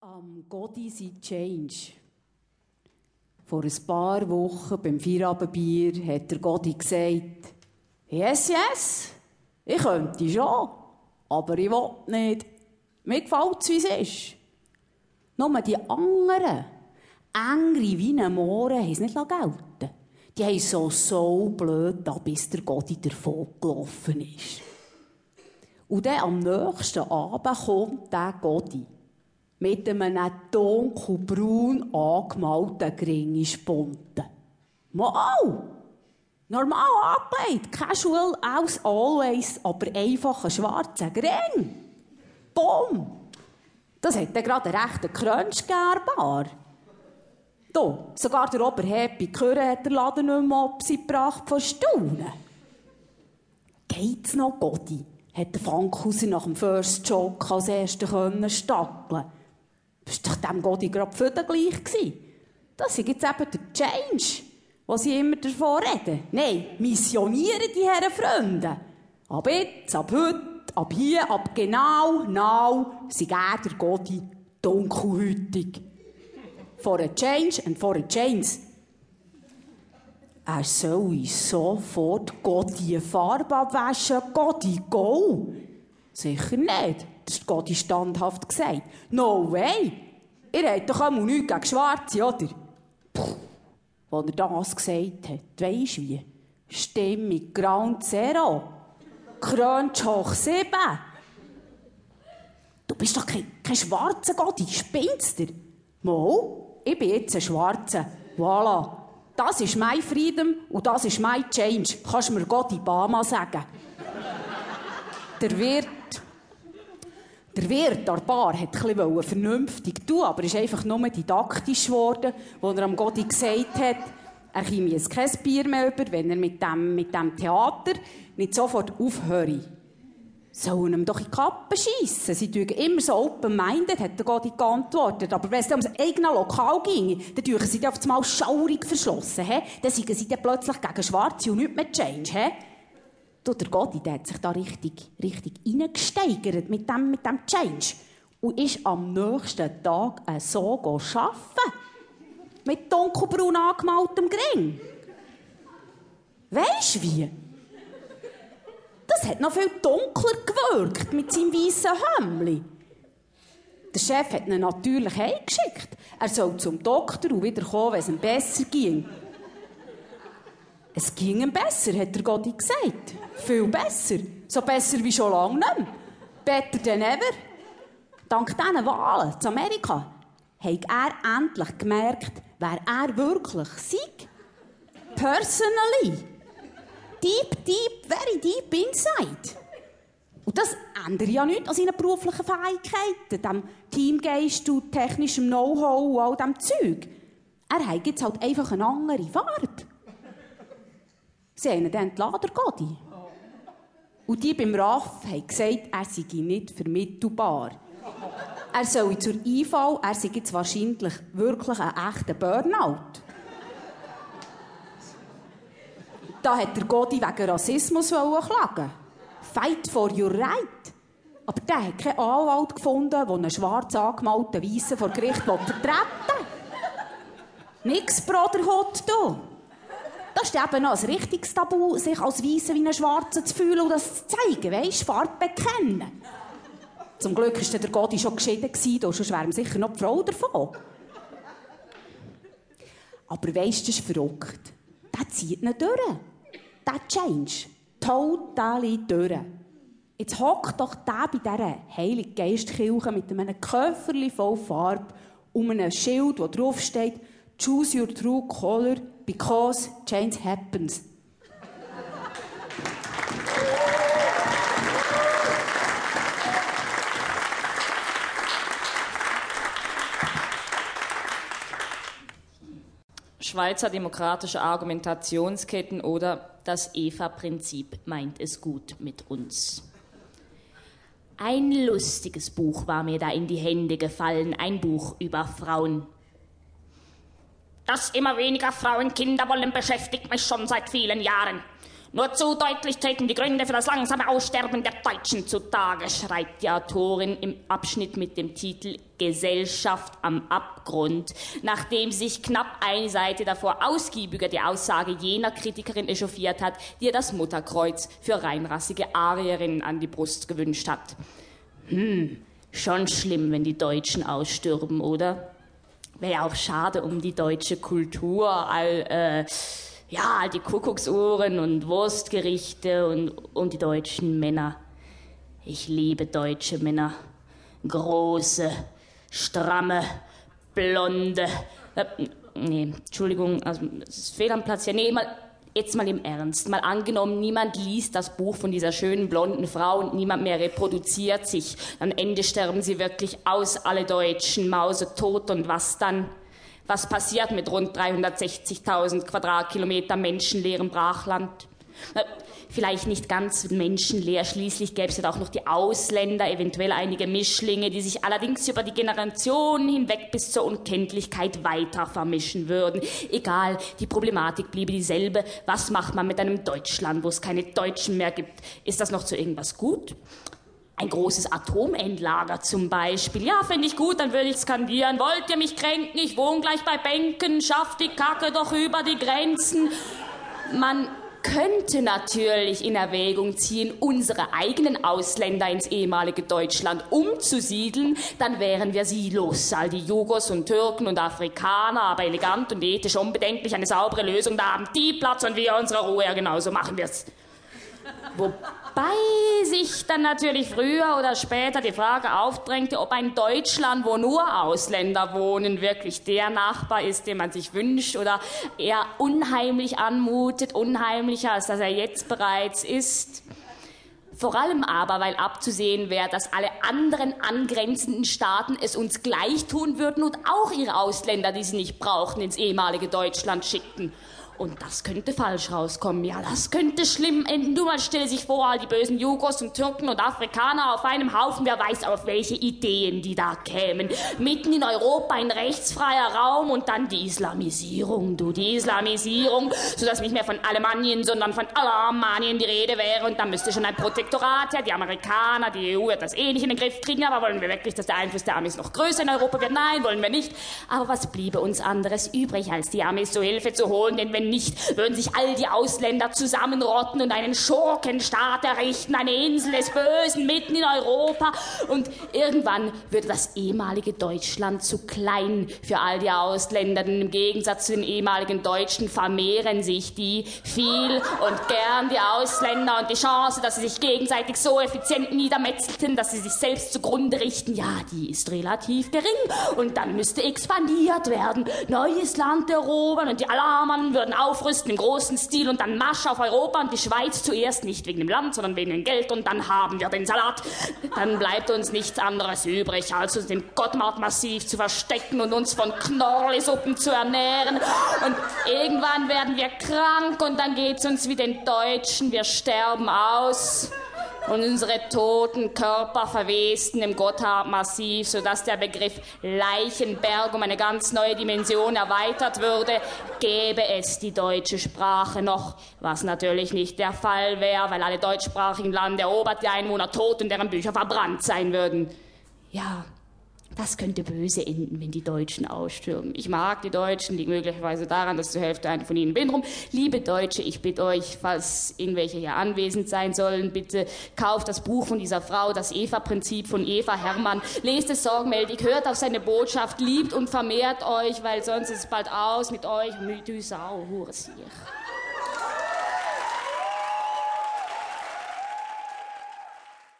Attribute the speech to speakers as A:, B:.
A: Am Godi sei Change. Vor ein paar Wochen beim Feierabendbier hat der Godi gesagt, yes, yes, ich könnte schon, aber ich will nicht. Mir gefällt es, wie es ist. Nur die anderen, Engri wie ein Mohren, haben es nicht gelten Die haben so, so blöd bis der Godi davon gelaufen ist. Und dann am nächsten Abend kommt der Godi mit einem dunkelbraun angemalten geringen Spunten. Mal! Normal angelegt, casual as always, aber einfach ein schwarzer Gring. Bumm! Das hat dann gerade einen rechten Crunch gegeben. Du, sogar der Oberhappy Chöre hat der Laden nicht mehr ab sie gebracht von Staunen. Geht's noch, Gotti? Hat der Funkhauser nach dem First Joke als Erster können das war doch dem Godi gerade für gleich gewesen. Das ist jetzt eben der Change, was sie immer davon reden. Nein, missionieren die Herren Freunde. Ab jetzt, ab heute, ab hier, ab genau, now, sind er der Godi dunkelhütig. For a change and for a change. Er soll sofort Godi Farbe abwaschen, Godi go. Sicher nicht. Das ist Gott standhaft gesagt. No way! Ihr habt doch einmal nichts gegen Schwarze, oder? Puh, als er das gesagt hat, weisst wie? Stimmung Ground Zero. Crunch hoch sieben. Du bist doch kein, kein schwarzer Gott, ich spinnst dir. Mo, ich bin jetzt ein Schwarzer. Voilà. Das ist mein Freedom und das ist mein Change. Kannst du mir Gott Obama sagen? Der Wirt der Wirt der Bar hat ein vernünftig tun, aber ist einfach nur didaktisch geworden, wo er am Godi gesagt hat, er käme jetzt kein Bier mehr über, wenn er mit dem, mit dem Theater nicht sofort aufhöre. Sollen ihm doch in die Kappe schiessen. Sie tun immer so open-minded, hat der Godi geantwortet. Aber wenn es ums eigene Lokal ginge, dann tun sie auf einmal schaurig verschlossen, hä? Dann sind sie dann plötzlich gegen Schwarze und nicht mehr Change, hä? Du, der Gotti, der hat sich da richtig, richtig reingesteigert mit dem, mit dem Change. Und ist am nächsten Tag äh, so arbeiten. Mit dunkelbraun angemaltem Gring. Weisst wie? Das hat noch viel dunkler gewirkt mit seinem weißen Hemli. Der Chef hat ihn natürlich heimgeschickt. Er soll zum Doktor und wieder kommen, wenn es ihm besser ging. Es ging ihm besser, hat der Gotti gesagt. Viel besser. So besser wie schon lange nicht mehr. Better than ever. Dank diesen Wahlen zu Amerika hat er endlich gemerkt, wer er wirklich sei. Personally. Deep, deep, very deep inside. Und das ändert ja nichts an seinen beruflichen Fähigkeiten, dem Teamgeist und technischem Know-how und all dem Zeug. Er hat jetzt halt einfach eine andere Farbe. Sie haben ihn dann entladen, Godi. Und die beim RAF haben gesagt, er sei nicht vermittelbar. Er soll zur IV, er sei jetzt wahrscheinlich wirklich ein echter Burnout. Da hat der Godi wegen Rassismus klagen Fight for your right. Aber der hat keinen Anwalt gefunden, der einen schwarz angemalten Weissen vor Gericht vertreten. Nix Brotherhood, du. Das ist eben noch ein richtiges Tabu, sich als Weisse wie ein Schwarzer zu fühlen und das zu zeigen, weisst, Farbe bekennen. Zum Glück war der Godi schon geschieden, sonst wäre sicher noch die Frau davon. Aber weisst, das ist verrückt. Der zieht nicht durch. Der Change. Total durch. Jetzt hockt doch der bei dieser Heilige Geistkirche mit einem Köfferli voll Farbe um einem Schild, wo drauf steht, Choose your true color because change happens.
B: Schweizer demokratische Argumentationsketten oder das EVA-Prinzip meint es gut mit uns. Ein lustiges Buch war mir da in die Hände gefallen, ein Buch über Frauen. Dass immer weniger Frauen Kinder wollen, beschäftigt mich schon seit vielen Jahren. Nur zu deutlich treten die Gründe für das langsame Aussterben der Deutschen zutage, schreibt die Autorin im Abschnitt mit dem Titel Gesellschaft am Abgrund, nachdem sich knapp eine Seite davor ausgiebiger die Aussage jener Kritikerin echauffiert hat, die ihr das Mutterkreuz für reinrassige Arierinnen an die Brust gewünscht hat. Hm, schon schlimm, wenn die Deutschen ausstürben, oder? Wäre ja auch schade um die deutsche Kultur, all, äh, ja, die Kuckucksuhren und Wurstgerichte und, und die deutschen Männer. Ich liebe deutsche Männer. Große, stramme, blonde. Äh, nee, Entschuldigung, also es ist fehl am Platz. Ja, nee, mal, jetzt mal im Ernst. Mal angenommen, niemand liest das Buch von dieser schönen blonden Frau und niemand mehr reproduziert sich. Am Ende sterben sie wirklich aus, alle Deutschen, Mause tot und was dann? Was passiert mit rund 360.000 Quadratkilometer menschenleerem Brachland? Vielleicht nicht ganz menschenleer, schließlich gäbe es ja auch noch die Ausländer, eventuell einige Mischlinge, die sich allerdings über die Generationen hinweg bis zur Unkenntlichkeit weiter vermischen würden. Egal, die Problematik bliebe dieselbe. Was macht man mit einem Deutschland, wo es keine Deutschen mehr gibt? Ist das noch zu irgendwas gut? Ein großes Atomendlager zum Beispiel. Ja, finde ich gut, dann würde ich skandieren. Wollt ihr mich kränken? Ich wohne gleich bei Bänken, schafft die Kacke doch über die Grenzen. Man könnte natürlich in Erwägung ziehen, unsere eigenen Ausländer ins ehemalige Deutschland umzusiedeln, dann wären wir sie los. All die Jugos und Türken und Afrikaner, aber elegant und ethisch unbedenklich, eine saubere Lösung, da haben die Platz und wir unsere Ruhe, ja genauso machen wir's. Wobei sich dann natürlich früher oder später die Frage aufdrängte, ob ein Deutschland, wo nur Ausländer wohnen, wirklich der Nachbar ist, den man sich wünscht oder eher unheimlich anmutet, unheimlicher, als dass er jetzt bereits ist. Vor allem aber, weil abzusehen wäre, dass alle anderen angrenzenden Staaten es uns gleich tun würden und auch ihre Ausländer, die sie nicht brauchten, ins ehemalige Deutschland schickten. Und das könnte falsch rauskommen. Ja, das könnte schlimm enden. Du mal stell sich vor, all die bösen Jugos und Türken und Afrikaner auf einem Haufen. Wer weiß, auf welche Ideen die da kämen. Mitten in Europa ein rechtsfreier Raum und dann die Islamisierung, du, die Islamisierung, sodass nicht mehr von Alemannien, sondern von Alamanien die Rede wäre. Und dann müsste schon ein Protektorat her. Die Amerikaner, die EU wird das eh nicht in den Griff kriegen. Aber wollen wir wirklich, dass der Einfluss der Amis noch größer in Europa wird? Nein, wollen wir nicht. Aber was bliebe uns anderes übrig, als die Amis zur Hilfe zu holen? Denn wenn nicht, würden sich all die Ausländer zusammenrotten und einen Schurkenstaat errichten, eine Insel des Bösen mitten in Europa. Und irgendwann würde das ehemalige Deutschland zu klein für all die Ausländer, denn im Gegensatz zu den ehemaligen Deutschen vermehren sich die viel und gern die Ausländer und die Chance, dass sie sich gegenseitig so effizient niedermetzelten, dass sie sich selbst zugrunde richten, ja, die ist relativ gering. Und dann müsste expandiert werden, neues Land erobern und die Alarmen würden aufrüsten im großen Stil und dann Marsch auf Europa und die Schweiz zuerst nicht wegen dem Land, sondern wegen dem Geld und dann haben wir den Salat. Dann bleibt uns nichts anderes übrig, als uns im Gottmardmassiv zu verstecken und uns von Knorrlisuppen zu ernähren. Und irgendwann werden wir krank und dann geht's uns wie den Deutschen, wir sterben aus und unsere toten Körper verwesten im Gotthardmassiv, sodass der Begriff Leichenberg um eine ganz neue Dimension erweitert würde, gäbe es die deutsche Sprache noch, was natürlich nicht der Fall wäre, weil alle deutschsprachigen Lande erobert, die Einwohner tot und deren Bücher verbrannt sein würden. Ja, das könnte böse enden, wenn die Deutschen ausstürmen. Ich mag die Deutschen, liegt möglicherweise daran, dass zur Hälfte eine von ihnen bin rum. Liebe Deutsche, ich bitte euch, falls irgendwelche hier anwesend sein sollen, bitte kauft das Buch von dieser Frau, das Eva-Prinzip von Eva Hermann. Lest es sorgfältig, hört auf seine Botschaft, liebt und vermehrt euch, weil sonst ist es bald aus mit euch. Du Sau, Hure